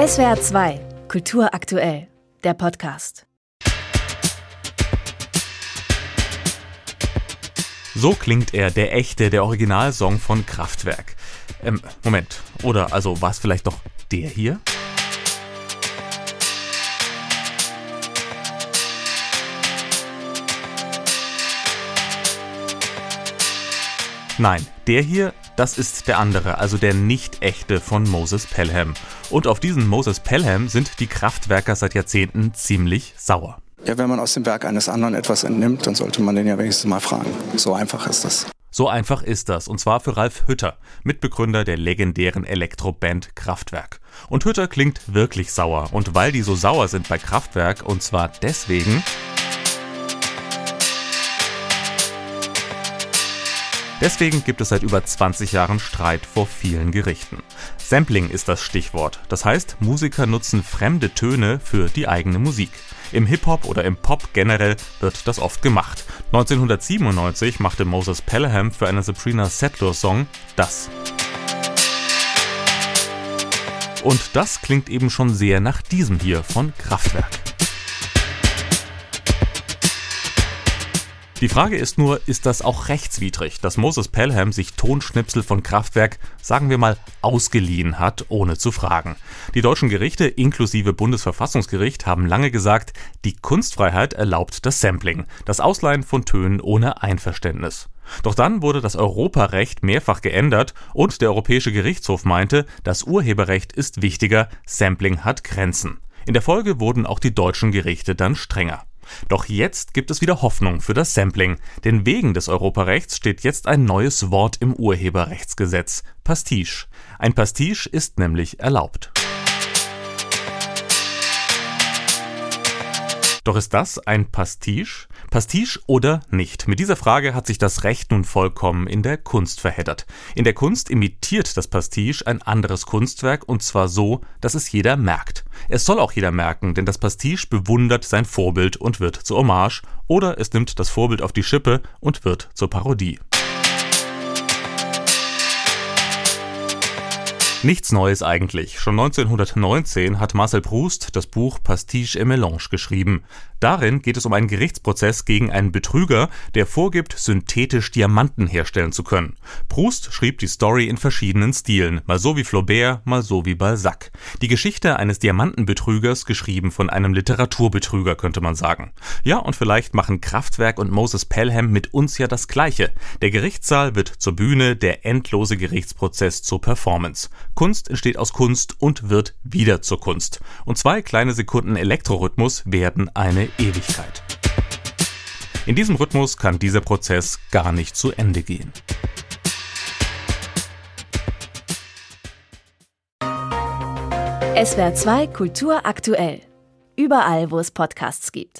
SWR 2, Kultur aktuell, der Podcast. So klingt er, der echte, der Originalsong von Kraftwerk. Ähm, Moment. Oder also war es vielleicht doch der hier? Nein, der hier, das ist der andere, also der nicht echte von Moses Pelham. Und auf diesen Moses Pelham sind die Kraftwerker seit Jahrzehnten ziemlich sauer. Ja, wenn man aus dem Werk eines anderen etwas entnimmt, dann sollte man den ja wenigstens mal fragen. So einfach ist das. So einfach ist das, und zwar für Ralf Hütter, Mitbegründer der legendären Elektroband Kraftwerk. Und Hütter klingt wirklich sauer, und weil die so sauer sind bei Kraftwerk, und zwar deswegen, Deswegen gibt es seit über 20 Jahren Streit vor vielen Gerichten. Sampling ist das Stichwort. Das heißt, Musiker nutzen fremde Töne für die eigene Musik. Im Hip-Hop oder im Pop generell wird das oft gemacht. 1997 machte Moses Pelham für einen Sabrina Settler Song das. Und das klingt eben schon sehr nach diesem hier von Kraftwerk. Die Frage ist nur, ist das auch rechtswidrig, dass Moses Pelham sich Tonschnipsel von Kraftwerk, sagen wir mal, ausgeliehen hat, ohne zu fragen? Die deutschen Gerichte inklusive Bundesverfassungsgericht haben lange gesagt, die Kunstfreiheit erlaubt das Sampling, das Ausleihen von Tönen ohne Einverständnis. Doch dann wurde das Europarecht mehrfach geändert und der Europäische Gerichtshof meinte, das Urheberrecht ist wichtiger, Sampling hat Grenzen. In der Folge wurden auch die deutschen Gerichte dann strenger. Doch jetzt gibt es wieder Hoffnung für das Sampling, denn wegen des Europarechts steht jetzt ein neues Wort im Urheberrechtsgesetz: Pastiche. Ein Pastiche ist nämlich erlaubt. Doch ist das ein Pastiche? Pastiche oder nicht? Mit dieser Frage hat sich das Recht nun vollkommen in der Kunst verheddert. In der Kunst imitiert das Pastiche ein anderes Kunstwerk und zwar so, dass es jeder merkt. Es soll auch jeder merken, denn das Pastiche bewundert sein Vorbild und wird zur Hommage oder es nimmt das Vorbild auf die Schippe und wird zur Parodie. Nichts Neues eigentlich. Schon 1919 hat Marcel Proust das Buch Pastiche et Mélange geschrieben. Darin geht es um einen Gerichtsprozess gegen einen Betrüger, der vorgibt, synthetisch Diamanten herstellen zu können. Proust schrieb die Story in verschiedenen Stilen, mal so wie Flaubert, mal so wie Balzac. Die Geschichte eines Diamantenbetrügers, geschrieben von einem Literaturbetrüger, könnte man sagen. Ja, und vielleicht machen Kraftwerk und Moses Pelham mit uns ja das Gleiche. Der Gerichtssaal wird zur Bühne, der endlose Gerichtsprozess zur Performance. Kunst entsteht aus Kunst und wird wieder zur Kunst. Und zwei kleine Sekunden Elektrorhythmus werden eine Ewigkeit. In diesem Rhythmus kann dieser Prozess gar nicht zu Ende gehen. SWR 2 Kultur aktuell. Überall, wo es Podcasts gibt.